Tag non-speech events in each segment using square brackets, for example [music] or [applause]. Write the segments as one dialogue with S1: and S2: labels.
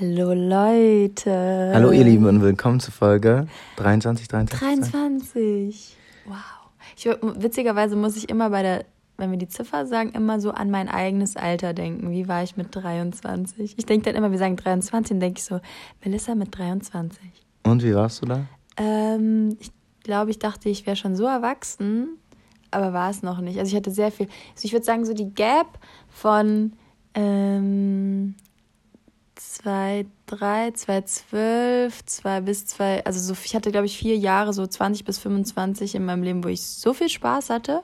S1: Hallo Leute.
S2: Hallo ihr Lieben und willkommen zu Folge 23, 23.
S1: 23. Wow. Ich, witzigerweise muss ich immer bei der, wenn wir die Ziffer sagen, immer so an mein eigenes Alter denken. Wie war ich mit 23? Ich denke dann immer, wir sagen 23, dann denke ich so, Melissa mit 23.
S2: Und wie warst du da?
S1: Ähm, ich glaube, ich dachte, ich wäre schon so erwachsen, aber war es noch nicht. Also ich hatte sehr viel. Also ich würde sagen, so die Gap von ähm, 2, 3, 2, 12, 2 bis 2, also so, ich hatte, glaube ich, vier Jahre, so 20 bis 25 in meinem Leben, wo ich so viel Spaß hatte.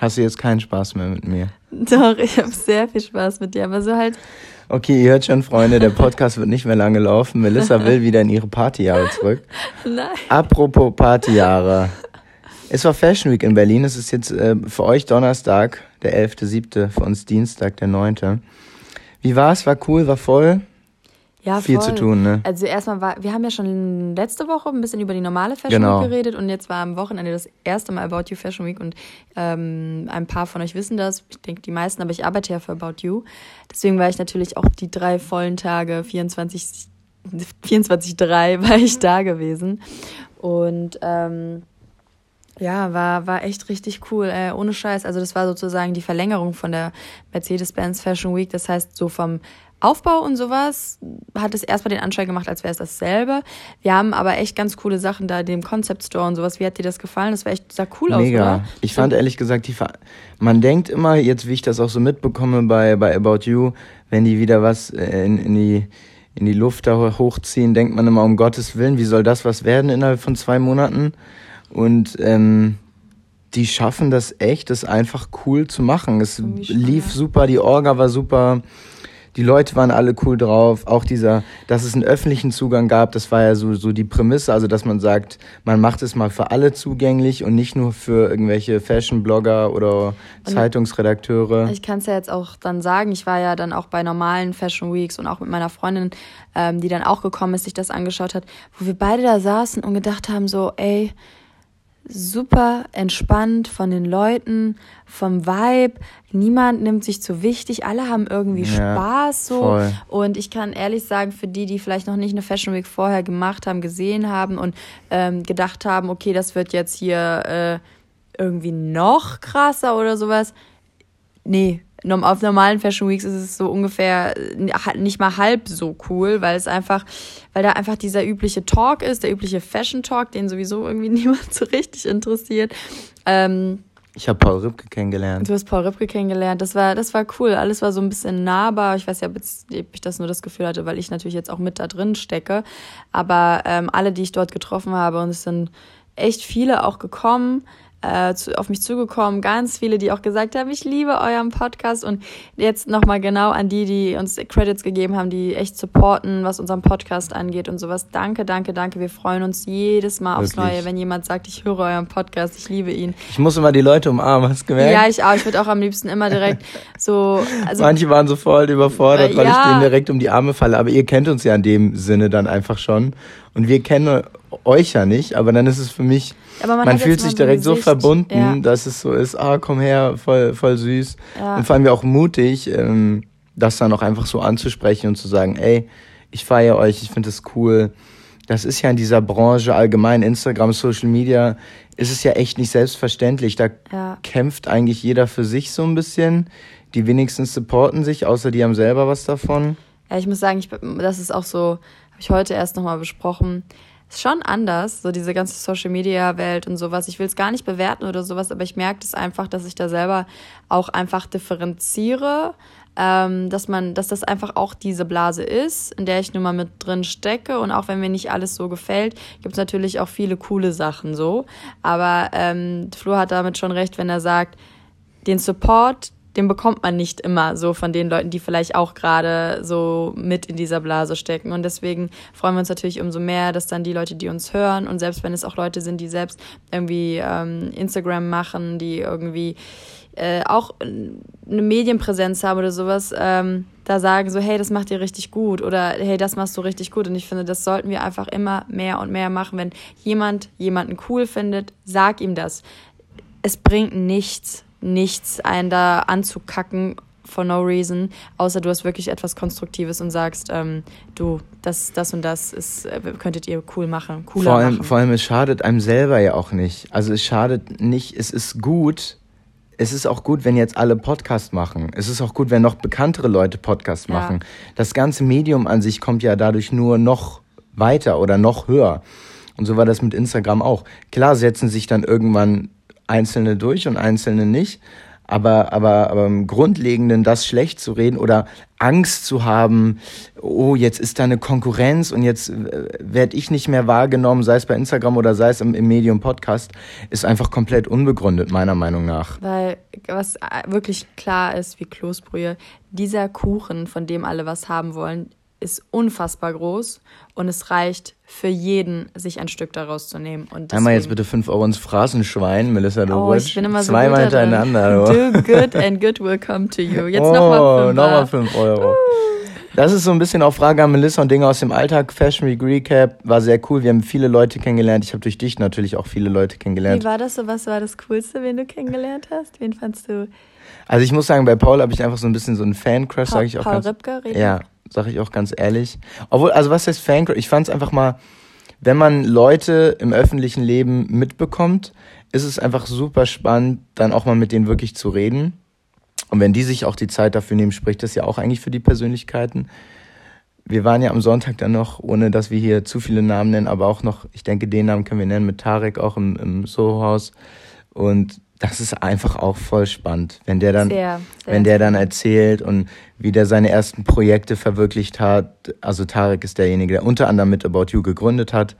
S2: Hast du jetzt keinen Spaß mehr mit mir?
S1: Doch, ich habe sehr viel Spaß mit dir, aber so halt.
S2: Okay, ihr hört schon, Freunde, der Podcast wird nicht mehr lange laufen. Melissa will wieder in ihre Partyjahre zurück. Nein. Apropos Partyjahre. Es war Fashion Week in Berlin. Es ist jetzt äh, für euch Donnerstag, der 11.7., für uns Dienstag, der 9. Wie war es? War cool, war voll?
S1: Ja, viel voll. zu tun, ne? Also erstmal war, wir haben ja schon letzte Woche ein bisschen über die normale Fashion genau. Week geredet und jetzt war am Wochenende das erste Mal About You Fashion Week und ähm, ein paar von euch wissen das, ich denke die meisten, aber ich arbeite ja für About You. Deswegen war ich natürlich auch die drei vollen Tage, 24, 24 3 war ich da gewesen. Und ähm, ja, war, war echt richtig cool, äh, ohne Scheiß. Also das war sozusagen die Verlängerung von der Mercedes-Benz Fashion Week. Das heißt, so vom Aufbau und sowas hat es erstmal den Anschein gemacht, als wäre es dasselbe. Wir haben aber echt ganz coole Sachen da, dem Concept Store und sowas. Wie hat dir das gefallen? Das war echt, sah cool aus, Mega.
S2: Ich fand ehrlich gesagt, die Ver man denkt immer, jetzt wie ich das auch so mitbekomme bei, bei About You, wenn die wieder was äh, in, in die in die Luft da hochziehen, denkt man immer, um Gottes Willen, wie soll das was werden innerhalb von zwei Monaten? Und ähm, die schaffen das echt, das einfach cool zu machen. Es lief super, die Orga war super, die Leute waren alle cool drauf. Auch dieser, dass es einen öffentlichen Zugang gab, das war ja so, so die Prämisse, also dass man sagt, man macht es mal für alle zugänglich und nicht nur für irgendwelche Fashion-Blogger oder und Zeitungsredakteure.
S1: Ich kann es ja jetzt auch dann sagen, ich war ja dann auch bei normalen Fashion Weeks und auch mit meiner Freundin, ähm, die dann auch gekommen ist, sich das angeschaut hat, wo wir beide da saßen und gedacht haben, so, ey, super entspannt von den Leuten, vom Vibe. Niemand nimmt sich zu wichtig. Alle haben irgendwie ja, Spaß so. Voll. Und ich kann ehrlich sagen, für die, die vielleicht noch nicht eine Fashion Week vorher gemacht haben, gesehen haben und ähm, gedacht haben, okay, das wird jetzt hier äh, irgendwie noch krasser oder sowas. Nee, auf normalen Fashion Weeks ist es so ungefähr äh, nicht mal halb so cool, weil es einfach, weil da einfach dieser übliche Talk ist, der übliche Fashion Talk, den sowieso irgendwie [laughs] niemand so richtig interessiert. Ähm,
S2: ich habe Paul Ripke kennengelernt.
S1: Du hast Paul Ripke kennengelernt. Das war, das war cool. Alles war so ein bisschen nahbar. Ich weiß ja, ob ich das nur das Gefühl hatte, weil ich natürlich jetzt auch mit da drin stecke. Aber ähm, alle, die ich dort getroffen habe, und es sind echt viele auch gekommen, äh, zu, auf mich zugekommen, ganz viele, die auch gesagt haben, ich liebe euren Podcast und jetzt nochmal genau an die, die uns Credits gegeben haben, die echt supporten, was unseren Podcast angeht und sowas. Danke, danke, danke. Wir freuen uns jedes Mal aufs Wirklich? Neue, wenn jemand sagt, ich höre euren Podcast, ich liebe ihn.
S2: Ich muss immer die Leute umarmen, hast du gemerkt?
S1: Ja, ich auch. Ich würde auch am liebsten immer direkt so.
S2: Also, Manche waren so voll überfordert, weil ja. ich denen direkt um die Arme falle, aber ihr kennt uns ja in dem Sinne dann einfach schon. Und wir kennen euch ja nicht, aber dann ist es für mich, man, man fühlt sich direkt so verbunden, ja. dass es so ist, ah, komm her, voll, voll süß. Ja. Und vor allem auch mutig, ähm, das dann auch einfach so anzusprechen und zu sagen, ey, ich feiere euch, ich finde es cool. Das ist ja in dieser Branche allgemein, Instagram, Social Media, ist es ja echt nicht selbstverständlich. Da ja. kämpft eigentlich jeder für sich so ein bisschen. Die wenigsten supporten sich, außer die haben selber was davon.
S1: Ja, ich muss sagen, ich, das ist auch so, habe ich heute erst nochmal besprochen. Ist schon anders, so diese ganze Social Media Welt und sowas. Ich will es gar nicht bewerten oder sowas, aber ich merke es einfach, dass ich da selber auch einfach differenziere, ähm, dass man, dass das einfach auch diese Blase ist, in der ich nun mal mit drin stecke. Und auch wenn mir nicht alles so gefällt, gibt es natürlich auch viele coole Sachen so. Aber ähm, Flo hat damit schon recht, wenn er sagt, den Support, den bekommt man nicht immer so von den Leuten, die vielleicht auch gerade so mit in dieser Blase stecken. Und deswegen freuen wir uns natürlich umso mehr, dass dann die Leute, die uns hören und selbst wenn es auch Leute sind, die selbst irgendwie ähm, Instagram machen, die irgendwie äh, auch eine Medienpräsenz haben oder sowas, ähm, da sagen so, hey, das macht ihr richtig gut oder hey, das machst du richtig gut. Und ich finde, das sollten wir einfach immer mehr und mehr machen. Wenn jemand jemanden cool findet, sag ihm das. Es bringt nichts, nichts, einen da anzukacken for no reason, außer du hast wirklich etwas Konstruktives und sagst, ähm, du, das, das und das ist, äh, könntet ihr cool machen, cooler
S2: vor allem,
S1: machen.
S2: Vor allem, es schadet einem selber ja auch nicht. Also es schadet nicht, es ist gut, es ist auch gut, wenn jetzt alle Podcast machen. Es ist auch gut, wenn noch bekanntere Leute Podcast
S1: Ja.
S2: machen. Das ganze Medium an sich kommt ja dadurch nur noch weiter oder noch höher. Und so war das mit Instagram auch. Klar setzen sich dann irgendwann Einzelne durch und Einzelne nicht. Aber, aber, aber im Grundlegenden das schlecht zu reden oder Angst zu haben, oh, jetzt ist da eine Konkurrenz und jetzt äh, werde ich nicht mehr wahrgenommen, sei es bei Instagram oder sei es im, im Medium Podcast, ist einfach komplett unbegründet, meiner Meinung nach.
S1: Weil was äh, wirklich klar ist, wie Kloßbrühe, dieser Kuchen, von dem alle was haben wollen, ist unfassbar groß und es reicht für jeden, sich ein Stück daraus zu nehmen. Und
S2: Einmal jetzt bitte 5 Euro ins Phrasenschwein, Melissa
S1: Oh,
S2: Dobritsch.
S1: ich bin immer so
S2: Zweimal hintereinander.
S1: Do good [laughs] and good will come to you. Jetzt
S2: oh,
S1: nochmal fünf.
S2: nochmal 5 Euro. Das ist so ein bisschen auch Frage an Melissa und Dinge aus dem Alltag. Fashion Week Recap war sehr cool. Wir haben viele Leute kennengelernt. Ich habe durch dich natürlich auch viele Leute
S1: Wie
S2: kennengelernt.
S1: war das so? Was war das Coolste, wen du kennengelernt hast? Wen fandst du?
S2: Also ich muss sagen, bei Paul habe ich einfach so ein bisschen so einen Fan-Crush, sage ich auch
S1: Paul Ripke?
S2: Ja, sage ich auch ganz ehrlich. Obwohl, also was heißt Fan? Ich fand es einfach mal, wenn man Leute im öffentlichen Leben mitbekommt, ist es einfach super spannend, dann auch mal mit denen wirklich zu reden. Und wenn die sich auch die Zeit dafür nehmen, spricht das ja auch eigentlich für die Persönlichkeiten. Wir waren ja am Sonntag dann noch, ohne dass wir hier zu viele Namen nennen, aber auch noch, ich denke, den Namen können wir nennen, mit Tarek auch im, im Soho-Haus. Und das ist einfach auch voll spannend, wenn der dann,
S1: Sehr, sehr.
S2: wenn der dann erzählt und wie der seine ersten Projekte verwirklicht hat. Also Tarek ist derjenige, der unter anderem mit About You gegründet hat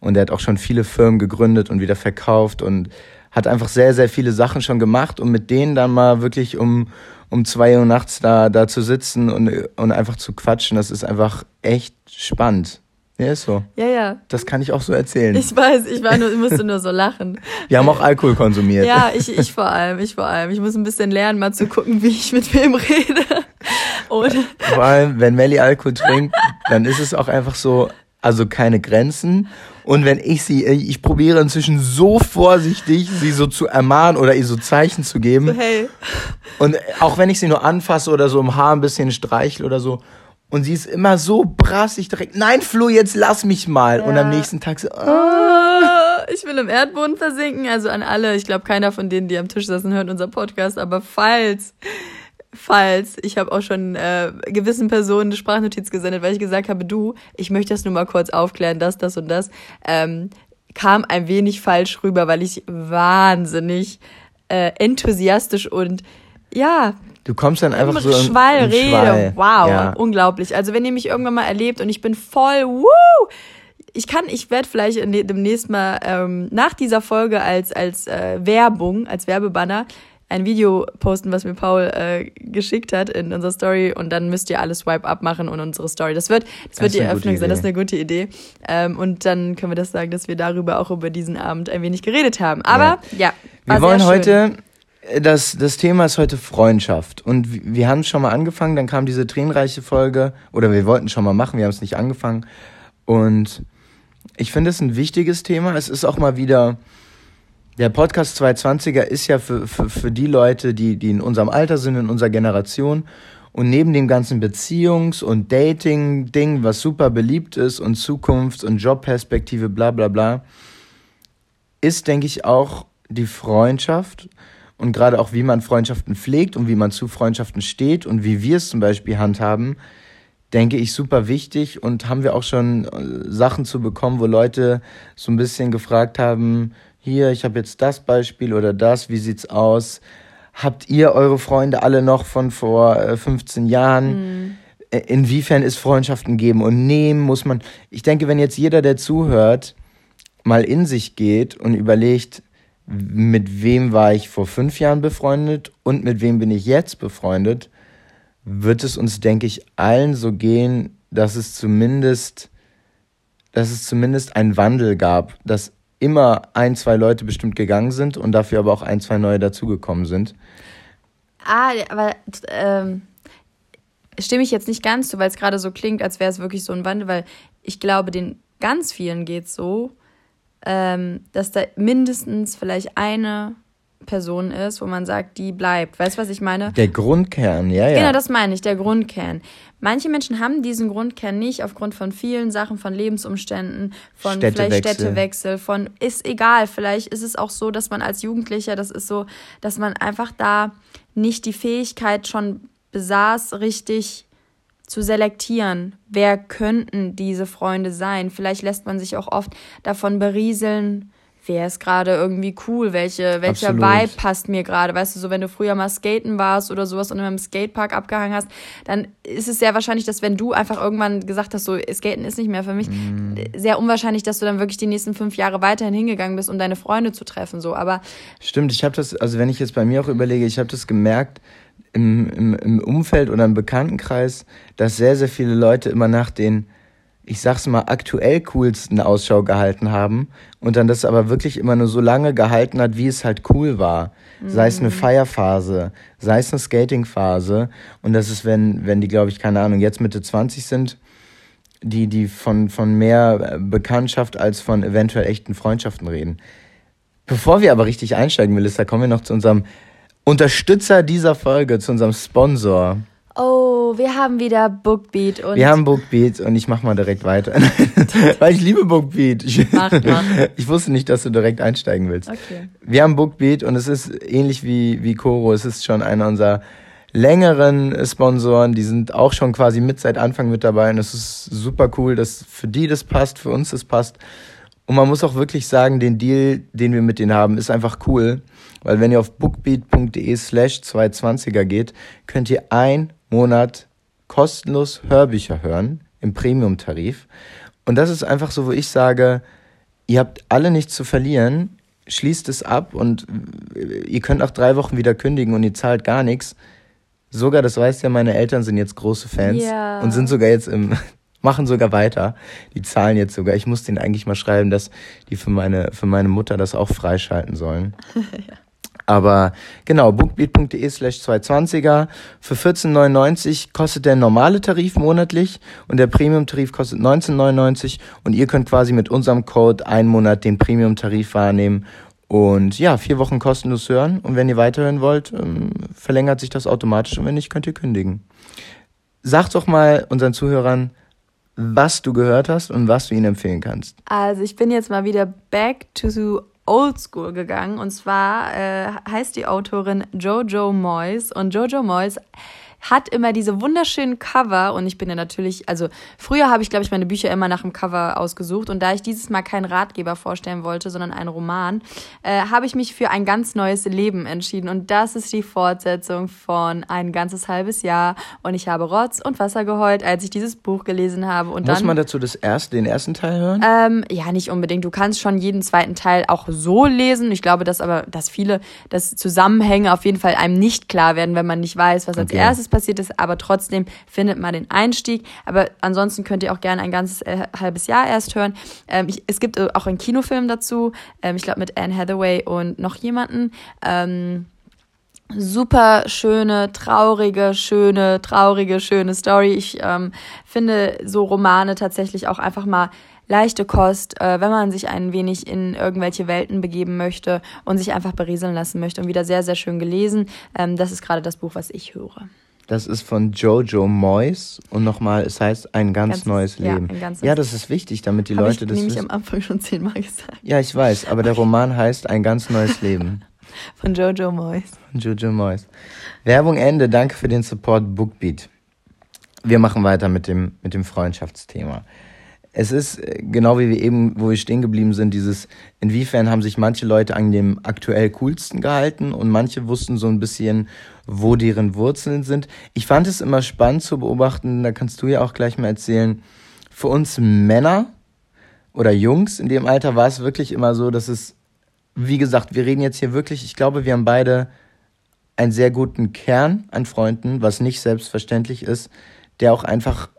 S2: und der hat auch schon viele Firmen gegründet und wieder verkauft und hat einfach sehr, sehr viele Sachen schon gemacht und mit denen dann mal wirklich um, um zwei Uhr nachts da, da zu sitzen und, und einfach zu quatschen, das ist einfach echt spannend. Ja, ist so.
S1: Ja, ja.
S2: Das kann ich auch so erzählen.
S1: Ich weiß, ich war nur, ich musste nur so lachen. [laughs]
S2: Wir haben auch Alkohol konsumiert.
S1: Ja, ich, ich vor allem, ich vor allem. Ich muss ein bisschen lernen, mal zu gucken, wie ich mit wem rede. [laughs] Oder
S2: Vor allem, wenn Melly Alkohol trinkt, dann ist es auch einfach so, also keine Grenzen. Und wenn ich sie, ich probiere inzwischen so vorsichtig, sie so zu ermahnen oder ihr so Zeichen zu geben.
S1: hey,
S2: Und auch wenn ich sie nur anfasse oder so im Haar ein bisschen streichle oder so. Und sie ist immer so brassig direkt, nein, Flo, jetzt lass mich mal. Und am
S1: Ja.
S2: nächsten Tag so. Ah,
S1: ich will im Erdboden versinken. Also an alle, ich glaube, keiner von denen, die am Tisch saßen, hört unser Podcast. Aber falls, falls, ich habe auch schon äh, gewissen Personen eine Sprachnotiz gesendet, weil ich gesagt habe, du, ich möchte das nur mal kurz aufklären, das, das und das, ähm, kam ein wenig falsch rüber, weil ich wahnsinnig äh, enthusiastisch und ja,
S2: Du kommst dann einfach
S1: im
S2: so im,
S1: Schwall
S2: im
S1: rede.
S2: Schwall.
S1: Wow,
S2: Ja.
S1: unglaublich. Also wenn ihr mich irgendwann mal erlebt und ich bin voll, woo, ich kann, ich werde vielleicht in- demnächst mal ähm, nach dieser Folge als als äh, Werbung, als Werbebanner ein Video posten, was mir Paul äh, geschickt hat in unserer Story und dann müsst ihr alles Swipe up machen und unsere Story. Das wird, das,
S2: Das
S1: wird die Eröffnung sein. Das ist eine gute Idee. Ähm, und dann können wir das sagen, dass wir darüber auch über diesen Abend ein wenig geredet haben. Aber ja, war
S2: Wir wollen heute, das, das Thema ist heute Freundschaft. Und wir haben schon mal angefangen, dann kam diese tränenreiche Folge, oder wir wollten schon mal machen, wir haben es nicht angefangen. Und ich finde es ein wichtiges Thema. Es ist auch mal wieder, der Podcast 220er ist ja für, für, für die Leute, die, die in unserem Alter sind, in unserer Generation. Und neben dem ganzen Beziehungs- und Dating-Ding, was super beliebt ist und Zukunfts- und Jobperspektive, bla bla bla, ist, denke ich, auch die Freundschaft und gerade auch, wie man Freundschaften pflegt und wie man zu Freundschaften steht und wie wir es zum Beispiel handhaben, denke ich, super wichtig und haben wir auch schon äh, Sachen zu bekommen, wo Leute so ein bisschen gefragt haben, hier, ich habe jetzt das Beispiel oder das, wie sieht's aus? Habt ihr eure Freunde alle noch von vor äh, 15 Jahren? Äh, Inwiefern ist Freundschaften geben und nehmen? Muss man, ich denke, wenn jetzt jeder, der zuhört, mal in sich geht und überlegt, mit wem war ich vor fünf Jahren befreundet und mit wem bin ich jetzt befreundet, wird es uns, denke ich, allen so gehen, dass es zumindest, dass es zumindest einen Wandel gab, dass immer ein, zwei Leute bestimmt gegangen sind und dafür aber auch ein, zwei neue dazugekommen sind.
S1: Ah, aber ähm, stimme ich jetzt nicht ganz zu, weil es gerade so klingt, als wäre es wirklich so ein Wandel, weil ich glaube, den ganz vielen geht so, ähm, dass da mindestens vielleicht eine Person ist, wo man sagt, die bleibt. Weißt du, was ich meine?
S2: Der Grundkern, ja, ja.
S1: Genau, das meine ich, der Grundkern. Manche Menschen haben diesen Grundkern nicht aufgrund von vielen Sachen, von Lebensumständen, von
S2: Städtewechsel.
S1: vielleicht Städtewechsel, von ist egal. Vielleicht ist es auch so, dass man als Jugendlicher, das ist so, dass man einfach da nicht die Fähigkeit schon besaß, richtig zu selektieren, wer könnten diese Freunde sein. Vielleicht lässt man sich auch oft davon berieseln, wer ist gerade irgendwie cool, welche, welcher
S2: Absolut.
S1: Vibe passt mir gerade. Weißt du, so wenn du früher mal skaten warst oder sowas und im Skatepark abgehangen hast, dann ist es sehr wahrscheinlich, dass wenn du einfach irgendwann gesagt hast, so Skaten ist nicht mehr für mich,
S2: Mhm.
S1: sehr unwahrscheinlich, dass du dann wirklich die nächsten fünf Jahre weiterhin hingegangen bist, um deine Freunde zu treffen. So, aber
S2: Stimmt, ich habe das, also wenn ich jetzt bei mir auch überlege, ich habe das gemerkt im, im, im Umfeld oder im Bekanntenkreis, dass sehr, sehr viele Leute immer nach den, ich sag's mal, aktuell coolsten Ausschau gehalten haben und dann das aber wirklich immer nur so lange gehalten hat, wie es halt cool war. Sei es eine Feierphase, sei es eine Skatingphase und das ist, wenn, wenn die, glaube ich, keine Ahnung, jetzt Mitte 20 sind, die, die von, von mehr Bekanntschaft als von eventuell echten Freundschaften reden. Bevor wir aber richtig einsteigen, Melissa, kommen wir noch zu unserem Unterstützer dieser Folge, zu unserem Sponsor.
S1: oh, wir haben wieder Bookbeat und
S2: Wir haben Bookbeat und ich mach mal direkt weiter. [laughs] Weil ich liebe Bookbeat. Ich,
S1: Mach, mach. [laughs]
S2: ich wusste nicht, dass du direkt einsteigen willst.
S1: Okay.
S2: Wir haben Bookbeat und es ist ähnlich wie, wie Koro. Es ist schon einer unserer längeren Sponsoren. Die sind auch schon quasi mit seit Anfang mit dabei und es ist super cool, dass für die das passt, für uns das passt. Und man muss auch wirklich sagen, den Deal, den wir mit denen haben, ist einfach cool. Weil wenn ihr auf bookbeat.de slash 220er geht, könnt ihr ein Monat kostenlos Hörbücher hören im Premium-Tarif. Und das ist einfach so, wo ich sage, ihr habt alle nichts zu verlieren, schließt es ab und ihr könnt nach drei Wochen wieder kündigen und ihr zahlt gar nichts. Sogar, das weißt ja, meine Eltern sind jetzt große Fans
S1: Ja.
S2: und sind sogar jetzt im, [laughs] machen sogar weiter. Die zahlen jetzt sogar. Ich muss denen eigentlich mal schreiben, dass die für meine, für meine Mutter das auch freischalten sollen. [laughs] Aber genau, bookbeat.de slash 220er. Für 14,99 kostet der normale Tarif monatlich und der Premium-Tarif kostet 19,99 und ihr könnt quasi mit unserem Code einen Monat den Premium-Tarif wahrnehmen und ja, vier Wochen kostenlos hören und wenn ihr weiterhören wollt, ähm, verlängert sich das automatisch und wenn nicht, könnt ihr kündigen. Sag doch mal unseren Zuhörern, was du gehört hast und was du ihnen empfehlen kannst.
S1: Also ich bin jetzt mal wieder back to old school gegangen. Und zwar äh, heißt die Autorin Jojo Moyes. Und Jojo Moyes hat immer diese wunderschönen Cover und ich bin ja natürlich, also früher habe ich, glaube ich, meine Bücher immer nach dem Cover ausgesucht und da ich dieses Mal keinen Ratgeber vorstellen wollte, sondern einen Roman, äh, habe ich mich für ein ganz neues Leben entschieden und das ist die Fortsetzung von ein ganzes halbes Jahr und ich habe Rotz und Wasser geheult, als ich dieses Buch gelesen habe und
S2: Muss
S1: dann
S2: man dazu das erste, den ersten Teil hören?
S1: ähm, ja, nicht unbedingt. Du kannst schon jeden zweiten Teil auch so lesen. Ich glaube, dass aber, dass viele, dass Zusammenhänge auf jeden Fall einem nicht klar werden, wenn man nicht weiß, was als
S2: Okay.
S1: erstes passiert ist. Aber trotzdem findet man den Einstieg. Aber ansonsten könnt ihr auch gerne ein ganzes äh, halbes Jahr erst hören. Ähm, ich, es gibt äh, auch einen Kinofilm dazu. Ähm, ich glaube mit Anne Hathaway und noch jemanden. Ähm, super schöne, traurige, schöne, traurige, schöne Story. Ich ähm, finde so Romane tatsächlich auch einfach mal leichte Kost, äh, wenn man sich ein wenig in irgendwelche Welten begeben möchte und sich einfach berieseln lassen möchte. Und wieder sehr, sehr schön gelesen. Ähm, das ist gerade das Buch, was ich höre.
S2: Das ist von Jojo Moyes und nochmal, es heißt ein ganz
S1: Ganzes-
S2: neues
S1: ja,
S2: Leben. ja,
S1: neues-
S2: das ist wichtig, damit die
S1: Habe
S2: Leute
S1: ich
S2: das
S1: nämlich
S2: wissen.
S1: am Anfang schon zehnmal gesagt.
S2: Ja, ich weiß, aber der Roman heißt ein ganz neues Leben. [laughs]
S1: Von Jojo Moyes.
S2: von Jojo Moyes. Werbung Ende, danke für den Support Bookbeat. Wir machen weiter mit dem, mit dem Freundschaftsthema. Es ist äh, genau wie wir eben, wo wir stehen geblieben sind, dieses, inwiefern haben sich manche Leute an dem aktuell coolsten gehalten und manche wussten so ein bisschen, wo deren Wurzeln sind. Ich fand es immer spannend zu beobachten, da kannst du ja auch gleich mal erzählen, für uns Männer oder Jungs in dem Alter war es wirklich immer so, dass es, wie gesagt, wir reden jetzt hier wirklich, ich glaube, wir haben beide einen sehr guten Kern an Freunden, was nicht selbstverständlich ist, der auch einfach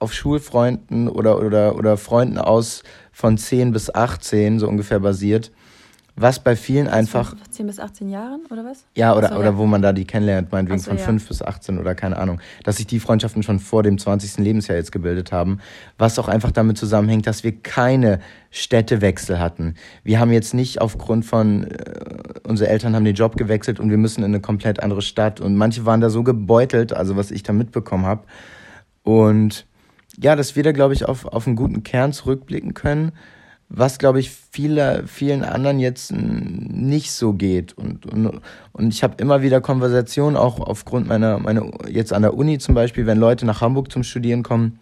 S2: auf Schulfreunden oder, oder, oder Freunden aus von 10 bis 18 so ungefähr basiert, was bei vielen einfach.
S1: 10 bis 18 Jahren oder was?
S2: Ja, oder,
S1: so,
S2: oder
S1: ja.
S2: wo man da die kennenlernt, meinetwegen
S1: so,
S2: von
S1: ja.
S2: 5 bis 18 oder keine Ahnung. Dass sich die Freundschaften schon vor dem 20. Lebensjahr jetzt gebildet haben. Was auch einfach damit zusammenhängt, dass wir keine Städtewechsel hatten. Wir haben jetzt nicht aufgrund von, äh, unsere Eltern haben den Job gewechselt und wir müssen in eine komplett andere Stadt. Und manche waren da so gebeutelt, also was ich da mitbekommen habe. Und ja, dass wir da, glaube ich, auf, auf einen guten Kern zurückblicken können, was, glaube ich, viele, vielen anderen jetzt nicht so geht. Und, und, und ich habe immer wieder Konversationen, auch aufgrund meiner, meiner, jetzt an der Uni zum Beispiel, wenn Leute nach Hamburg zum Studieren kommen,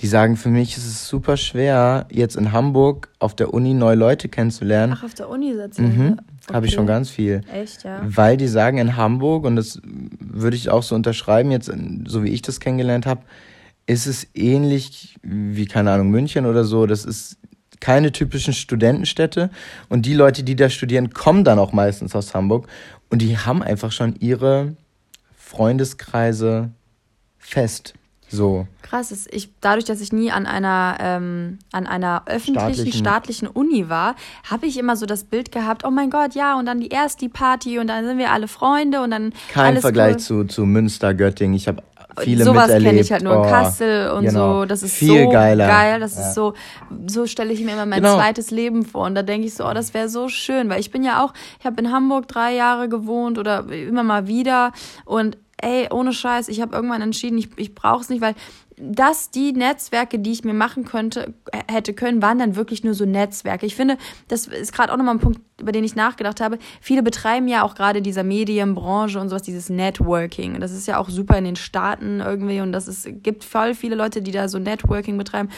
S2: die sagen, für mich ist es super schwer, jetzt in Hamburg auf der Uni neue Leute kennenzulernen.
S1: Ach, auf der Uni sitzen.
S2: Mhm, Habe ich
S1: Okay.
S2: schon ganz viel.
S1: Echt, ja.
S2: Weil die sagen in Hamburg, und das würde ich auch so unterschreiben, jetzt, so wie ich das kennengelernt habe, ist es ähnlich wie, keine Ahnung, München oder so. Das ist keine typischen Studentenstädte. Und die Leute, die da studieren, kommen dann auch meistens aus Hamburg. Und die haben einfach schon ihre Freundeskreise fest. So.
S1: Krass, ist ich, dadurch, dass ich nie an einer, ähm, an einer öffentlichen,
S2: Staatlichen.
S1: staatlichen Uni war, habe ich immer so das Bild gehabt, oh mein Gott, ja, und dann die erst die Party und dann sind wir alle Freunde und dann
S2: Kein Vergleich
S1: cool.
S2: zu, zu Münster, Göttingen. Ich habe viele
S1: Sowas kenne ich halt nur in
S2: Oh,
S1: Kassel und
S2: genau.
S1: so. Das ist
S2: Viel
S1: so
S2: geiler.
S1: geil. Das
S2: Ja.
S1: ist so, so stelle ich mir immer mein
S2: Genau.
S1: zweites Leben vor. Und da denke ich so, oh, das wäre so schön. Weil ich bin ja auch, ich habe in Hamburg drei Jahre gewohnt oder immer mal wieder. Und ey, ohne Scheiß, ich habe irgendwann entschieden, ich, ich brauche es nicht, weil das, die Netzwerke, die ich mir machen könnte, hätte können, waren dann wirklich nur so Netzwerke. Ich finde, das ist gerade auch nochmal ein Punkt, über den ich nachgedacht habe. Viele betreiben ja auch gerade dieser Medienbranche und sowas, dieses Networking. Das ist ja auch super in den Staaten irgendwie und das ist, gibt voll viele Leute, die da so Networking betreiben.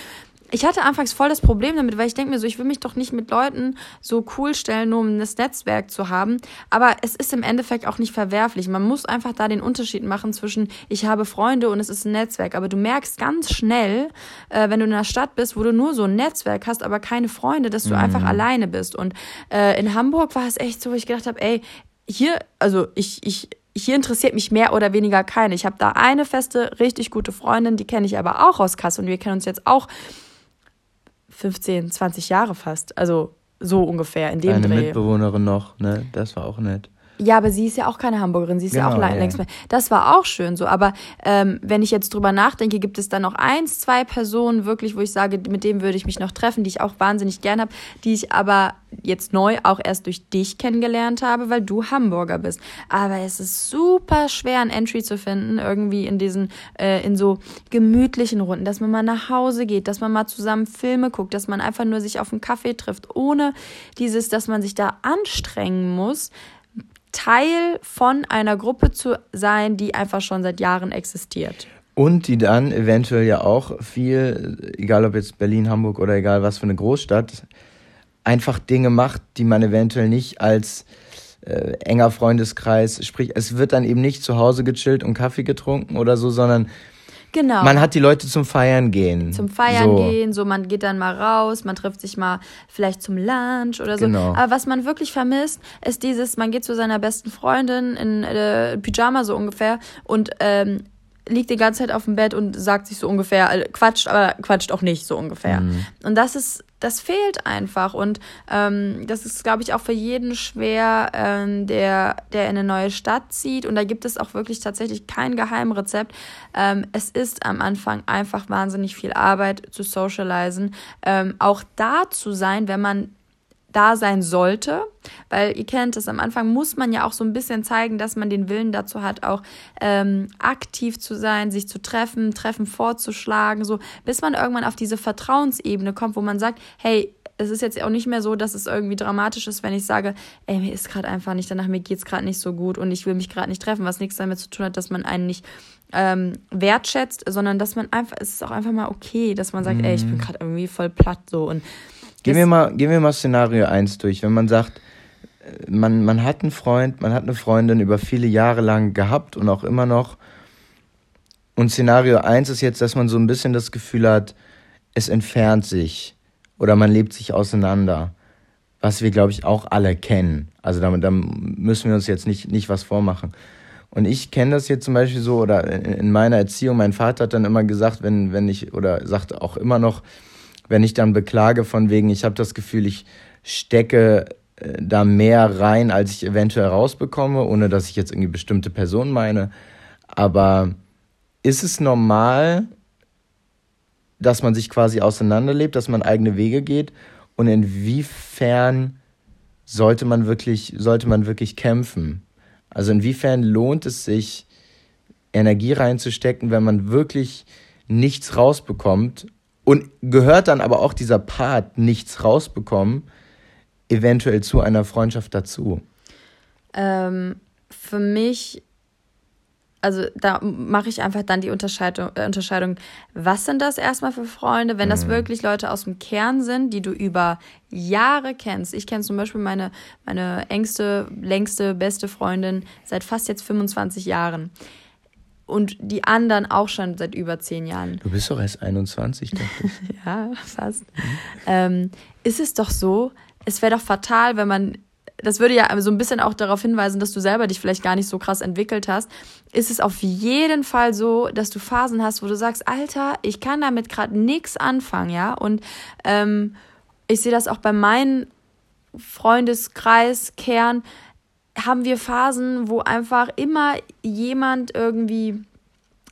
S1: Ich hatte anfangs voll das Problem damit, weil ich denke mir so, ich will mich doch nicht mit Leuten so cool stellen, nur um das Netzwerk zu haben. Aber es ist im Endeffekt auch nicht verwerflich. Man muss einfach da den Unterschied machen zwischen, ich habe Freunde und es ist ein Netzwerk. Aber du merkst ganz schnell, äh, wenn du in einer Stadt bist, wo du nur so ein Netzwerk hast, aber keine Freunde, dass du einfach alleine bist. Und äh, in Hamburg war es echt so, wo ich gedacht habe, ey, hier, also ich, ich, hier interessiert mich mehr oder weniger keine. Ich habe da eine feste, richtig gute Freundin, die kenne ich aber auch aus Kassel und wir kennen uns jetzt auch 15, 20 Jahre fast. Also so ungefähr in dem
S2: Eine
S1: Dreh.
S2: Mitbewohnerin noch, ne? Das war auch nett.
S1: Ja, aber sie ist ja auch keine Hamburgerin, sie ist ja
S2: Genau,
S1: auch lang-
S2: ja.
S1: längst mehr. Das war auch schön so, aber ähm, wenn ich jetzt drüber nachdenke, gibt es dann noch eins, zwei Personen wirklich, wo ich sage, mit dem würde ich mich noch treffen, die ich auch wahnsinnig gern habe, die ich aber jetzt neu auch erst durch dich kennengelernt habe, weil du Hamburger bist. Aber es ist super schwer, ein Entry zu finden, irgendwie in diesen, äh, in so gemütlichen Runden, dass man mal nach Hause geht, dass man mal zusammen Filme guckt, dass man einfach nur sich auf einen Kaffee trifft, ohne dieses, dass man sich da anstrengen muss, Teil von einer Gruppe zu sein, die einfach schon seit Jahren existiert.
S2: Und die dann eventuell ja auch viel, egal ob jetzt Berlin, Hamburg oder egal was für eine Großstadt, einfach Dinge macht, die man eventuell nicht als äh, enger Freundeskreis, sprich, es wird dann eben nicht zu Hause gechillt und Kaffee getrunken oder so, sondern
S1: Genau.
S2: man hat die Leute zum Feiern gehen.
S1: zum Feiern
S2: so.
S1: gehen, so man geht dann mal raus, man trifft sich mal vielleicht zum Lunch oder so.
S2: Genau.
S1: Aber was man wirklich vermisst, ist dieses, man geht zu seiner besten Freundin in äh, Pyjama so ungefähr und ähm, liegt die ganze Zeit auf dem Bett und sagt sich so ungefähr, äh, quatscht, aber quatscht auch nicht so ungefähr.
S2: Mhm.
S1: Und das ist, das fehlt einfach. Und ähm, das ist, glaube ich, auch für jeden schwer, ähm, der, der in eine neue Stadt zieht. Und da gibt es auch wirklich tatsächlich kein Geheimrezept. Ähm, es ist am Anfang einfach wahnsinnig viel Arbeit zu socialisen. Ähm, auch da zu sein, wenn man da sein sollte, weil ihr kennt es, am Anfang muss man ja auch so ein bisschen zeigen, dass man den Willen dazu hat, auch ähm, aktiv zu sein, sich zu treffen, Treffen vorzuschlagen, so bis man irgendwann auf diese Vertrauensebene kommt, wo man sagt, hey, es ist jetzt auch nicht mehr so, dass es irgendwie dramatisch ist, wenn ich sage, ey, mir ist gerade einfach nicht danach, mir geht's gerade nicht so gut und ich will mich gerade nicht treffen, was nichts damit zu tun hat, dass man einen nicht ähm, wertschätzt, sondern dass man einfach, es ist auch einfach mal okay, dass man sagt, ey, ich bin gerade irgendwie voll platt so und
S2: Gehen wir mal, gehen wir mal Szenario 1 durch. Wenn man sagt, äh, man, man hat einen Freund, man hat eine Freundin über viele Jahre lang gehabt und auch immer noch. Und Szenario 1 ist jetzt, dass man so ein bisschen das Gefühl hat, es entfernt sich oder man lebt sich auseinander. Was wir, glaube ich, auch alle kennen. Also damit, da müssen wir uns jetzt nicht, nicht was vormachen. Und ich kenne das jetzt zum Beispiel so, oder in, in meiner Erziehung, mein Vater hat dann immer gesagt, wenn, wenn ich, oder sagt auch immer noch, wenn ich dann beklage von wegen, ich habe das Gefühl, ich stecke äh, da mehr rein, als ich eventuell rausbekomme, ohne dass ich jetzt irgendwie bestimmte Personen meine. Aber ist es normal, dass man sich quasi auseinanderlebt, dass man eigene Wege geht? Und inwiefern sollte man wirklich, sollte man wirklich kämpfen? Also inwiefern lohnt es sich, Energie reinzustecken, wenn man wirklich nichts rausbekommt und gehört dann aber auch dieser Part, nichts rausbekommen, eventuell zu einer Freundschaft dazu?
S1: Ähm, für mich, also da mache ich einfach dann die Unterscheidung, äh, Unterscheidung, was sind das erstmal für Freunde, wenn das mhm. wirklich Leute aus dem Kern sind, die du über Jahre kennst. Ich kenne zum Beispiel meine, meine engste, längste, beste Freundin seit fast jetzt 25 Jahren und die anderen auch schon seit über zehn Jahren.
S2: Du bist doch erst 21, dachte ich. [laughs]
S1: ja, fast. Mhm. Ähm, ist es doch so, es wäre doch fatal, wenn man, das würde ja so ein bisschen auch darauf hinweisen, dass du selber dich vielleicht gar nicht so krass entwickelt hast, ist es auf jeden Fall so, dass du Phasen hast, wo du sagst, Alter, ich kann damit gerade nichts anfangen, ja, und ähm, ich sehe das auch bei meinem Freundeskreis, Kern, haben wir Phasen, wo einfach immer jemand irgendwie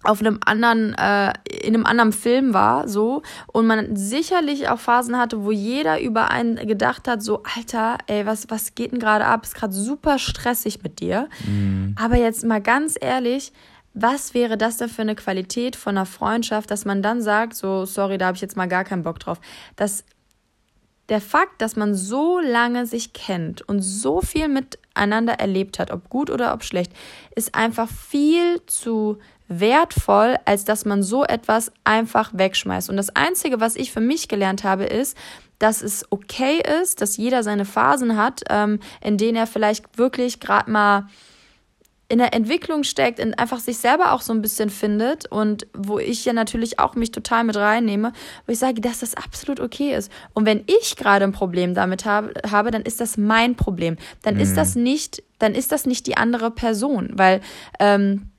S1: auf einem anderen, äh, in einem anderen Film war, so, und man sicherlich auch Phasen hatte, wo jeder über einen gedacht hat, so, Alter, ey, was, was geht denn gerade ab? Ist gerade super stressig mit dir. Mhm. Aber jetzt mal ganz ehrlich, was wäre das denn für eine Qualität von einer Freundschaft, dass man dann sagt, so, sorry, da habe ich jetzt mal gar keinen Bock drauf. Das der Fakt, dass man so lange sich kennt und so viel miteinander erlebt hat, ob gut oder ob schlecht, ist einfach viel zu wertvoll, als dass man so etwas einfach wegschmeißt. Und das Einzige, was ich für mich gelernt habe, ist, dass es okay ist, dass jeder seine Phasen hat, ähm, in denen er vielleicht wirklich gerade mal in der Entwicklung steckt und einfach sich selber auch so ein bisschen findet und wo ich ja natürlich auch mich total mit reinnehme, wo ich sage, dass das absolut okay ist. Und wenn ich gerade ein Problem damit habe, habe, dann ist das mein Problem. Dann mhm. ist das mhm. nicht, dann ist das nicht die andere Person, weil ähm,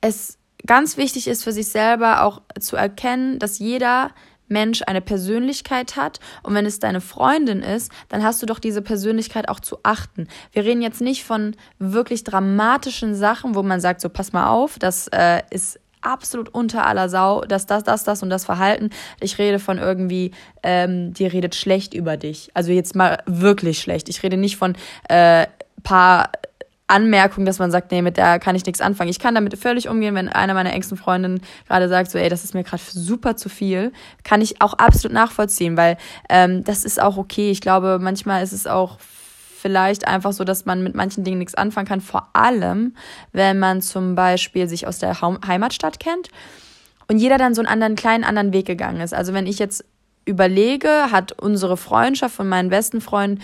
S1: es ganz wichtig ist für sich selber auch zu erkennen, dass jeder Mensch eine Persönlichkeit hat und wenn es deine Freundin ist, dann hast du doch diese Persönlichkeit auch zu achten. Wir reden jetzt nicht von wirklich dramatischen Sachen, wo man sagt, so pass mal auf, das äh, ist absolut unter aller Sau, dass das, das, das und das Verhalten. Ich rede von irgendwie, ähm, die redet schlecht über dich. Also jetzt mal wirklich schlecht. Ich rede nicht von äh, paar Anmerkung, dass man sagt, nee, mit der kann ich nichts anfangen. Ich kann damit völlig umgehen, wenn einer meiner engsten Freundinnen gerade sagt, so, ey, das ist mir gerade super zu viel, kann ich auch absolut nachvollziehen, weil ähm, das ist auch okay. Ich glaube, manchmal ist es auch vielleicht einfach so, dass man mit manchen Dingen nichts anfangen kann, vor allem, wenn man zum Beispiel sich aus der Heimatstadt kennt und jeder dann so einen anderen, kleinen anderen Weg gegangen ist. Also wenn ich jetzt überlege, hat unsere Freundschaft von meinen besten Freunden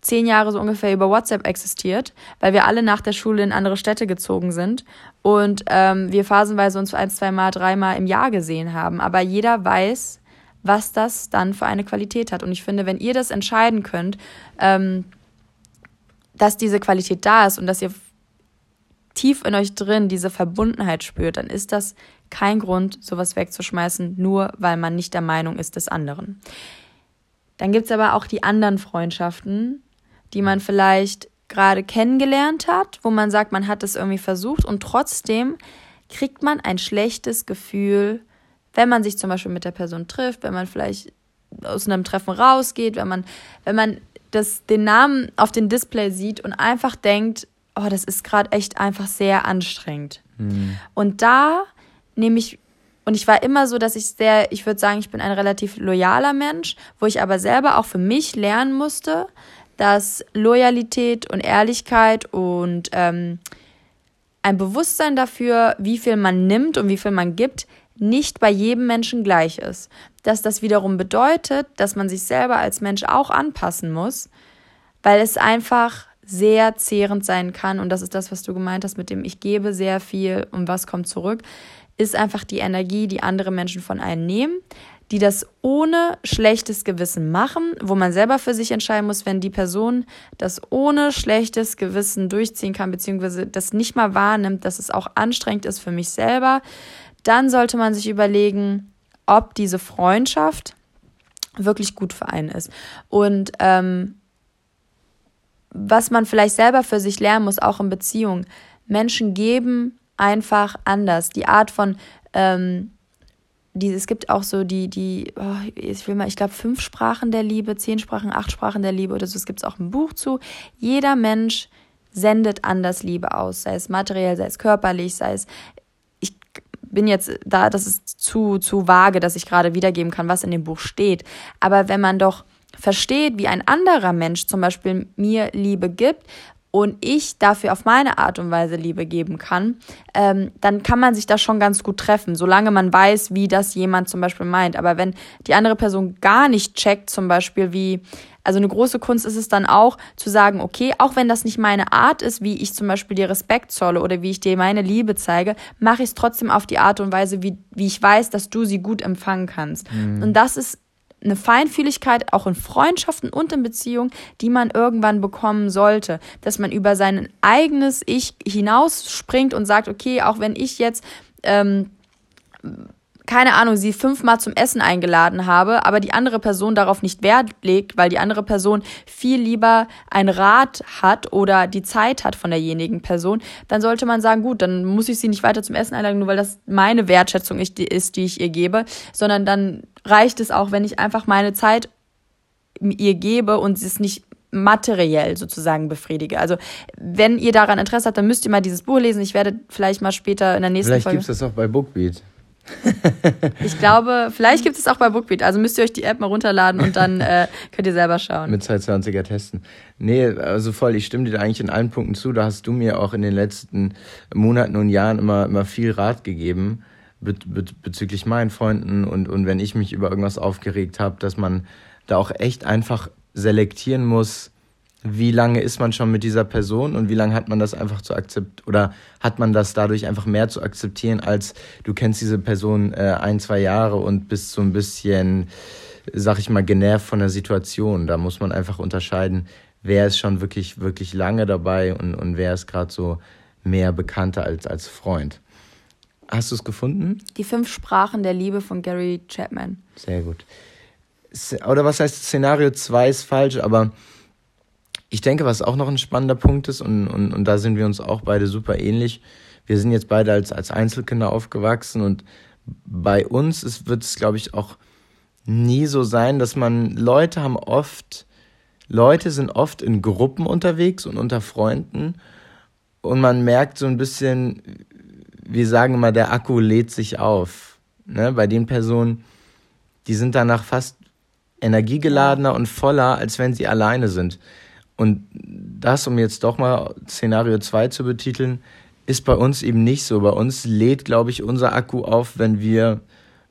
S1: zehn Jahre so ungefähr über WhatsApp existiert, weil wir alle nach der Schule in andere Städte gezogen sind und ähm, wir phasenweise uns ein, zwei Mal, dreimal im Jahr gesehen haben. Aber jeder weiß, was das dann für eine Qualität hat. Und ich finde, wenn ihr das entscheiden könnt, ähm, dass diese Qualität da ist und dass ihr tief in euch drin diese Verbundenheit spürt, dann ist das kein Grund, sowas wegzuschmeißen, nur weil man nicht der Meinung ist des anderen. Dann gibt es aber auch die anderen Freundschaften, die man vielleicht gerade kennengelernt hat, wo man sagt, man hat es irgendwie versucht und trotzdem kriegt man ein schlechtes Gefühl, wenn man sich zum Beispiel mit der Person trifft, wenn man vielleicht aus einem Treffen rausgeht, wenn man, wenn man das, den Namen auf dem Display sieht und einfach denkt, oh, das ist gerade echt einfach sehr anstrengend. Mhm. Und da nehme ich und ich war immer so, dass ich sehr, ich würde sagen, ich bin ein relativ loyaler Mensch, wo ich aber selber auch für mich lernen musste, dass Loyalität und Ehrlichkeit und ähm, ein Bewusstsein dafür, wie viel man nimmt und wie viel man gibt, nicht bei jedem Menschen gleich ist. Dass das wiederum bedeutet, dass man sich selber als Mensch auch anpassen muss, weil es einfach sehr zehrend sein kann. Und das ist das, was du gemeint hast, mit dem ich gebe sehr viel und was kommt zurück ist einfach die Energie, die andere Menschen von einem nehmen, die das ohne schlechtes Gewissen machen, wo man selber für sich entscheiden muss, wenn die Person das ohne schlechtes Gewissen durchziehen kann, beziehungsweise das nicht mal wahrnimmt, dass es auch anstrengend ist für mich selber, dann sollte man sich überlegen, ob diese Freundschaft wirklich gut für einen ist. Und ähm, was man vielleicht selber für sich lernen muss, auch in Beziehungen. Menschen geben einfach anders. Die Art von, ähm, die, es gibt auch so die, die, oh, ich will mal, ich glaube, fünf Sprachen der Liebe, zehn Sprachen, acht Sprachen der Liebe oder so. Es gibt auch ein Buch zu. Jeder Mensch sendet anders Liebe aus, sei es materiell, sei es körperlich, sei es. Ich bin jetzt da, das ist zu, zu vage, dass ich gerade wiedergeben kann, was in dem Buch steht. Aber wenn man doch versteht, wie ein anderer Mensch zum Beispiel mir Liebe gibt und ich dafür auf meine Art und Weise Liebe geben kann, ähm, dann kann man sich da schon ganz gut treffen, solange man weiß, wie das jemand zum Beispiel meint. Aber wenn die andere Person gar nicht checkt, zum Beispiel wie, also eine große Kunst ist es dann auch zu sagen, okay, auch wenn das nicht meine Art ist, wie ich zum Beispiel dir Respekt zolle oder wie ich dir meine Liebe zeige, mache ich es trotzdem auf die Art und Weise, wie, wie ich weiß, dass du sie gut empfangen kannst. Mhm. Und das ist eine Feinfühligkeit auch in Freundschaften und in Beziehungen, die man irgendwann bekommen sollte, dass man über sein eigenes Ich hinausspringt und sagt, okay, auch wenn ich jetzt ähm, keine Ahnung, sie fünfmal zum Essen eingeladen habe, aber die andere Person darauf nicht Wert legt, weil die andere Person viel lieber ein Rat hat oder die Zeit hat von derjenigen Person, dann sollte man sagen, gut, dann muss ich sie nicht weiter zum Essen einladen, nur weil das meine Wertschätzung ist, die ich ihr gebe, sondern dann reicht es auch, wenn ich einfach meine Zeit ihr gebe und es nicht materiell sozusagen befriedige. Also wenn ihr daran Interesse habt, dann müsst ihr mal dieses Buch lesen. Ich werde vielleicht mal später in der nächsten
S2: vielleicht Folge... Vielleicht gibt es das auch bei Bookbeat. [laughs]
S1: ich glaube, vielleicht gibt es auch bei Bookbeat. Also müsst ihr euch die App mal runterladen und dann äh, [laughs] könnt ihr selber schauen.
S2: Mit 220er testen. Nee, also voll, ich stimme dir eigentlich in allen Punkten zu. Da hast du mir auch in den letzten Monaten und Jahren immer, immer viel Rat gegeben be be bezüglich meinen Freunden und, und wenn ich mich über irgendwas aufgeregt habe, dass man da auch echt einfach selektieren muss, wie lange ist man schon mit dieser Person und wie lange hat man das einfach zu akzeptieren oder hat man das dadurch einfach mehr zu akzeptieren, als du kennst diese Person äh, ein, zwei Jahre und bist so ein bisschen, sag ich mal, genervt von der Situation. Da muss man einfach unterscheiden, wer ist schon wirklich, wirklich lange dabei und, und wer ist gerade so mehr Bekannter als, als Freund. Hast du es gefunden?
S1: Die fünf Sprachen der Liebe von Gary Chapman.
S2: Sehr gut. Oder was heißt Szenario 2 ist falsch, aber ich denke, was auch noch ein spannender Punkt ist, und, und, und da sind wir uns auch beide super ähnlich. Wir sind jetzt beide als, als Einzelkinder aufgewachsen und bei uns wird es, glaube ich, auch nie so sein, dass man, Leute haben oft, Leute sind oft in Gruppen unterwegs und unter Freunden und man merkt so ein bisschen, wir sagen immer, der Akku lädt sich auf. Ne? Bei den Personen, die sind danach fast energiegeladener und voller, als wenn sie alleine sind. Und das, um jetzt doch mal Szenario 2 zu betiteln, ist bei uns eben nicht so. Bei uns lädt, glaube ich, unser Akku auf, wenn wir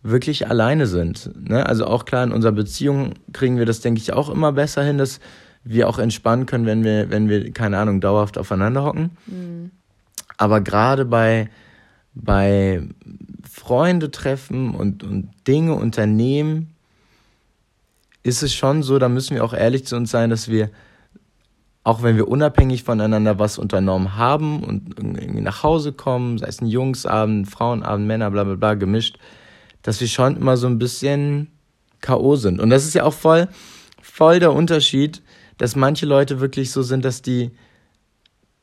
S2: wirklich alleine sind. Ne? Also auch klar, in unserer Beziehung kriegen wir das, denke ich, auch immer besser hin, dass wir auch entspannen können, wenn wir, wenn wir, keine Ahnung, dauerhaft aufeinander hocken. Mhm. Aber gerade bei, bei Freunde treffen und, und Dinge unternehmen, ist es schon so, da müssen wir auch ehrlich zu uns sein, dass wir auch wenn wir unabhängig voneinander was unternommen haben und irgendwie nach Hause kommen, sei es ein Jungsabend, Frauenabend, Männer, bla bla bla, gemischt, dass wir schon immer so ein bisschen K.O. sind. Und das ist ja auch voll, voll der Unterschied, dass manche Leute wirklich so sind, dass die,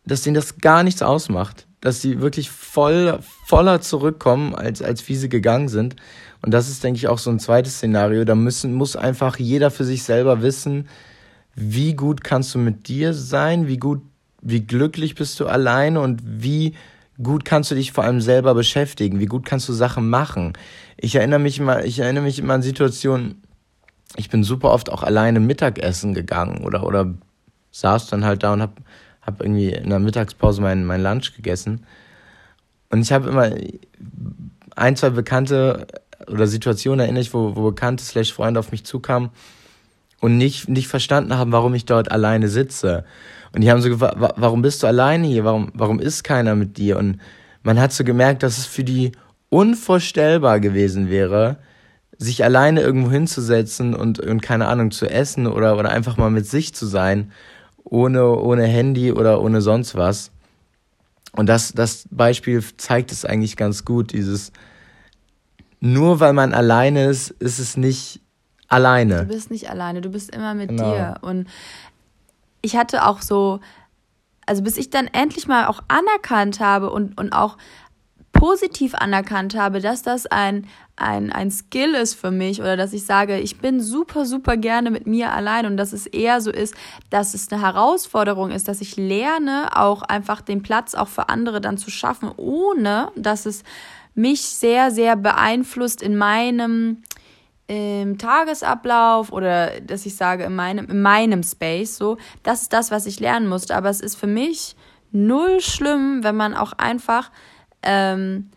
S2: dass denen das gar nichts ausmacht. Dass sie wirklich voll, voller zurückkommen, als, als wie sie gegangen sind. Und das ist, denke ich, auch so ein zweites Szenario. Da müssen, muss einfach jeder für sich selber wissen, wie gut kannst du mit dir sein, wie gut, wie glücklich bist du alleine? Und wie gut kannst du dich vor allem selber beschäftigen, wie gut kannst du Sachen machen. Ich erinnere mich immer, ich erinnere mich immer an Situationen, ich bin super oft auch alleine Mittagessen gegangen oder, oder saß dann halt da und hab, hab irgendwie in der Mittagspause mein, mein Lunch gegessen. Und ich habe immer ein, zwei bekannte oder Situationen erinnere ich, wo, wo Bekannte slash Freunde auf mich zukamen und nicht, nicht verstanden haben, warum ich dort alleine sitze. Und die haben so gefragt, warum bist du alleine hier? Warum, warum ist keiner mit dir? Und man hat so gemerkt, dass es für die unvorstellbar gewesen wäre, sich alleine irgendwo hinzusetzen und, und keine Ahnung zu essen oder, oder einfach mal mit sich zu sein, ohne, ohne Handy oder ohne sonst was. Und das, das Beispiel zeigt es eigentlich ganz gut, dieses, nur weil man alleine ist, ist es nicht alleine.
S1: Du bist nicht alleine, du bist immer mit genau. dir. Und ich hatte auch so, also bis ich dann endlich mal auch anerkannt habe und, und auch positiv anerkannt habe, dass das ein, ein, ein Skill ist für mich oder dass ich sage, ich bin super, super gerne mit mir allein und dass es eher so ist, dass es eine Herausforderung ist, dass ich lerne, auch einfach den Platz auch für andere dann zu schaffen, ohne dass es mich sehr, sehr beeinflusst in meinem im Tagesablauf oder dass ich sage in meinem, in meinem Space, so, das ist das, was ich lernen musste. Aber es ist für mich null schlimm, wenn man auch einfach ähm,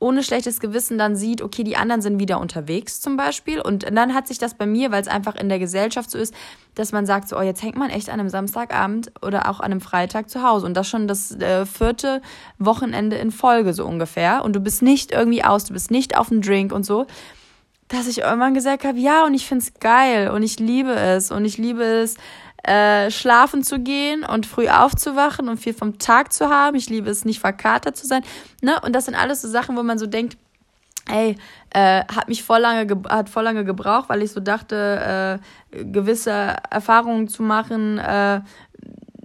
S1: ohne schlechtes Gewissen dann sieht, okay, die anderen sind wieder unterwegs zum Beispiel. Und dann hat sich das bei mir, weil es einfach in der Gesellschaft so ist, dass man sagt, so, oh, jetzt hängt man echt an einem Samstagabend oder auch an einem Freitag zu Hause. Und das schon das äh, vierte Wochenende in Folge so ungefähr. Und du bist nicht irgendwie aus, du bist nicht auf dem Drink und so. Dass ich irgendwann gesagt habe, ja, und ich find's geil und ich liebe es und ich liebe es, äh, schlafen zu gehen und früh aufzuwachen und viel vom Tag zu haben. Ich liebe es, nicht verkatert zu sein. Ne? Und das sind alles so Sachen, wo man so denkt, ey, äh, hat mich voll lange, hat voll lange gebraucht, weil ich so dachte, äh, gewisse Erfahrungen zu machen, äh,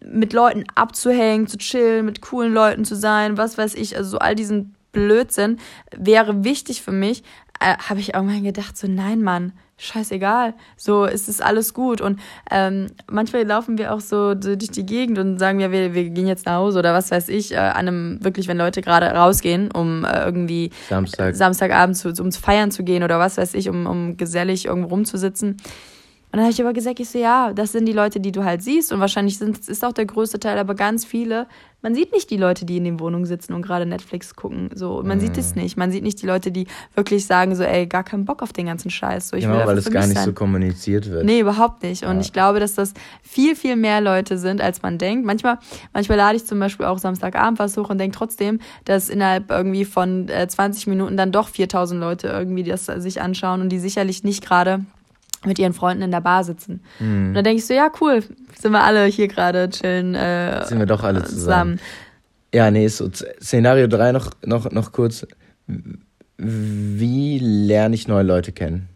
S1: mit Leuten abzuhängen, zu chillen, mit coolen Leuten zu sein, was weiß ich, also so all diesen Blödsinn wäre wichtig für mich, äh, habe ich irgendwann gedacht, so nein, Mann, scheißegal, so ist es alles gut. Und ähm, manchmal laufen wir auch so durch die Gegend und sagen, ja, wir, wir gehen jetzt nach Hause oder was weiß ich, äh, an einem, wirklich, wenn Leute gerade rausgehen, um äh, irgendwie Samstag. Samstagabend zu, um zu feiern zu gehen oder was weiß ich, um, um gesellig irgendwo rumzusitzen. Und dann habe ich aber gesagt, ich so, ja, das sind die Leute, die du halt siehst. Und wahrscheinlich sind, ist auch der größte Teil, aber ganz viele. Man sieht nicht die Leute, die in den Wohnungen sitzen und gerade Netflix gucken. So, man mm. sieht es mhm. nicht. Man sieht nicht die Leute, die wirklich sagen, so, ey, gar keinen Bock auf den ganzen Scheiß. So, ich
S2: ja, weil es gar nicht sein. so kommuniziert wird.
S1: Nee, überhaupt nicht. Und ja. ich glaube, dass das viel, viel mehr Leute sind, als man denkt. Manchmal, manchmal lade ich zum Beispiel auch Samstagabend was hoch und denke trotzdem, dass innerhalb irgendwie von äh, 20 Minuten dann doch 4000 Leute irgendwie das sich anschauen und die sicherlich nicht gerade mit ihren Freunden in der Bar sitzen. Mhm. Und dann denke ich so, ja, cool, sind wir alle hier gerade chillen. Äh,
S2: sind wir doch alle zusammen. zusammen. Ja, nee, so Szenario 3 noch, noch, noch kurz. Wie lerne ich neue Leute kennen?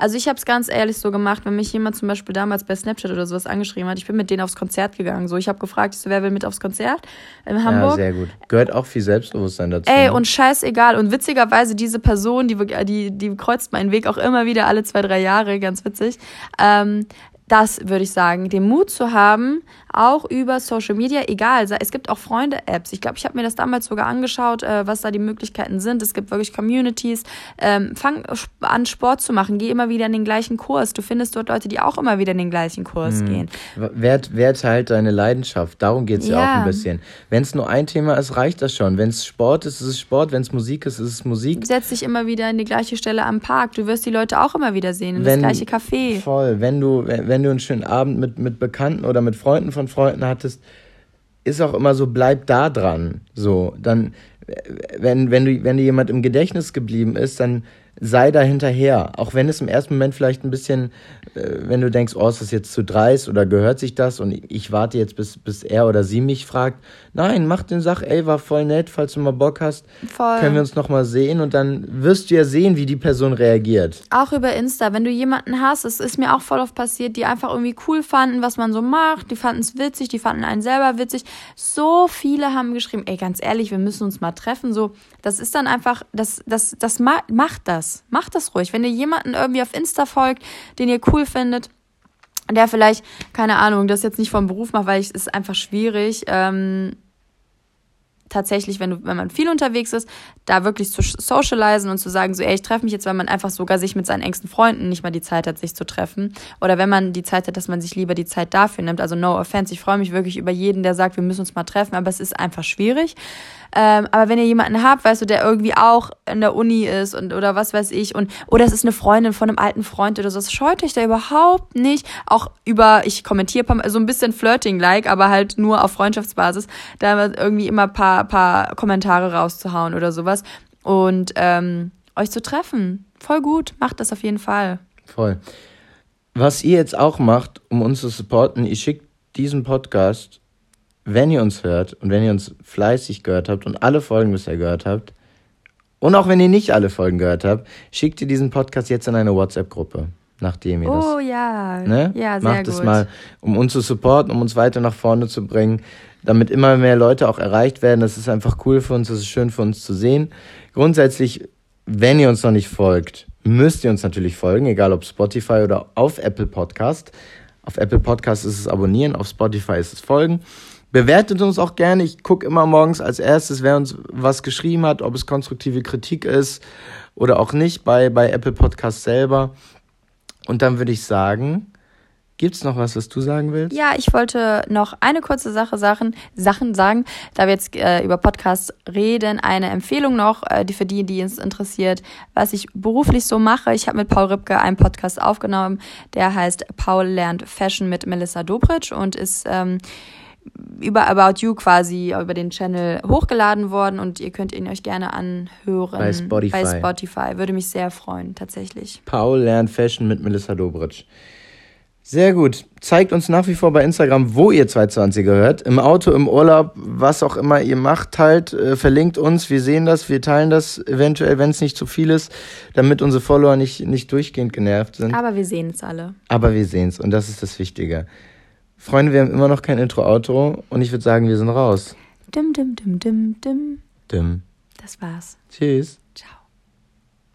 S1: Also ich habe es ganz ehrlich so gemacht, wenn mich jemand zum Beispiel damals bei Snapchat oder sowas angeschrieben hat, ich bin mit denen aufs Konzert gegangen. So, ich habe gefragt, so, wer will mit aufs Konzert in Hamburg?
S2: Ja, sehr gut. Gehört auch viel Selbstbewusstsein dazu.
S1: Ey, ne? und scheißegal. Und witzigerweise, diese Person, die, die, die kreuzt meinen Weg auch immer wieder alle zwei, drei Jahre, ganz witzig. Ähm, das würde ich sagen, den Mut zu haben, auch über Social Media, egal, es gibt auch Freunde-Apps. Ich glaube, ich habe mir das damals sogar angeschaut, äh, was da die Möglichkeiten sind. Es gibt wirklich Communities. Ähm, fang an, Sport zu machen. Geh immer wieder in den gleichen Kurs. Du findest dort Leute, die auch immer wieder in den gleichen Kurs mhm. gehen.
S2: Wer, wer teilt deine Leidenschaft? Darum geht es ja. ja. auch ein bisschen. Wenn es nur ein Thema ist, reicht das schon. Wenn es Sport ist, ist es Sport. Wenn es Musik ist, ist es Musik.
S1: Setz dich immer wieder in die gleiche Stelle am Park. Du wirst die Leute auch immer wieder sehen, in wenn, das gleiche Café.
S2: Voll. Wenn du, wenn, wenn du einen schönen Abend mit, mit Bekannten oder mit Freunden von Freunden hattest, ist auch immer so, bleib da dran. So, dann, wenn, wenn, du, wenn dir jemand im Gedächtnis geblieben ist, dann sei da hinterher. Auch wenn es im ersten Moment vielleicht ein bisschen, äh, wenn du denkst, oh, ist das jetzt zu dreist oder gehört sich das und ich warte jetzt, bis, bis er oder sie mich fragt. Nein, mach den Sach, ey, war voll nett, falls du mal Bock hast, voll. können wir uns nochmal sehen und dann wirst du ja sehen, wie die Person reagiert.
S1: Auch über Insta, wenn du jemanden hast, es ist mir auch voll oft passiert, die einfach irgendwie cool fanden, was man so macht, die fanden es witzig, die fanden einen selber witzig. So viele haben geschrieben, ey, ganz ehrlich, wir müssen uns mal treffen, so, das ist dann einfach, das, das, das macht das Macht das ruhig. Wenn ihr jemanden irgendwie auf Insta folgt, den ihr cool findet, der vielleicht, keine Ahnung, das jetzt nicht vom Beruf macht, weil es ist einfach schwierig, ähm, tatsächlich, wenn, du, wenn man viel unterwegs ist, da wirklich zu socialisen und zu sagen, so, ey, ich treffe mich jetzt, weil man einfach sogar sich mit seinen engsten Freunden nicht mal die Zeit hat, sich zu treffen. Oder wenn man die Zeit hat, dass man sich lieber die Zeit dafür nimmt. Also no offense, ich freue mich wirklich über jeden, der sagt, wir müssen uns mal treffen, aber es ist einfach schwierig. Ähm, aber wenn ihr jemanden habt, weißt du, der irgendwie auch in der Uni ist und oder was weiß ich und oder es ist eine Freundin von einem alten Freund oder so, das scheut euch da überhaupt nicht. Auch über, ich kommentiere so ein bisschen Flirting-like, aber halt nur auf Freundschaftsbasis, da irgendwie immer paar, paar Kommentare rauszuhauen oder sowas und ähm, euch zu treffen. Voll gut, macht das auf jeden Fall.
S2: Voll. Was ihr jetzt auch macht, um uns zu supporten, ihr schickt diesen Podcast wenn ihr uns hört und wenn ihr uns fleißig gehört habt und alle Folgen bisher gehört habt, und auch wenn ihr nicht alle Folgen gehört habt, schickt ihr diesen Podcast jetzt in eine WhatsApp-Gruppe. nachdem ihr
S1: Oh
S2: das.
S1: ja.
S2: Ne?
S1: Ja, sehr
S2: Macht
S1: gut.
S2: es mal, um uns zu supporten, um uns weiter nach vorne zu bringen, damit immer mehr Leute auch erreicht werden. Das ist einfach cool für uns, das ist schön für uns zu sehen. Grundsätzlich, wenn ihr uns noch nicht folgt, müsst ihr uns natürlich folgen, egal ob Spotify oder auf Apple Podcast. Auf Apple Podcast ist es abonnieren, auf Spotify ist es folgen. Bewertet uns auch gerne. Ich gucke immer morgens als erstes, wer uns was geschrieben hat, ob es konstruktive Kritik ist oder auch nicht bei, bei Apple Podcast selber. Und dann würde ich sagen, gibt's noch was, was du sagen willst?
S1: Ja, ich wollte noch eine kurze Sache Sachen, Sachen sagen, da wir jetzt äh, über Podcasts reden. Eine Empfehlung noch, äh, die für die, die es interessiert, was ich beruflich so mache. Ich habe mit Paul Ripke einen Podcast aufgenommen, der heißt Paul lernt Fashion mit Melissa Dobritsch und ist ähm, über About You quasi über den Channel hochgeladen worden und ihr könnt ihn euch gerne anhören.
S2: Bei Spotify.
S1: Bei Spotify. Würde mich sehr freuen, tatsächlich.
S2: Paul lernt Fashion mit Melissa Dobritsch. Sehr gut. Zeigt uns nach wie vor bei Instagram, wo ihr 220er hört. Im Auto, im Urlaub, was auch immer ihr macht, teilt, äh, verlinkt uns. Wir sehen das, wir teilen das eventuell, wenn es nicht zu viel ist, damit unsere Follower nicht, nicht durchgehend genervt sind.
S1: Aber wir sehen es alle.
S2: Aber wir sehen's und das ist das Wichtige. Freunde, wir haben immer noch kein Intro-Outro und ich würde sagen, wir sind raus.
S1: Dim, dim, dim, dim, dim.
S2: Dim.
S1: Das war's.
S2: Tschüss.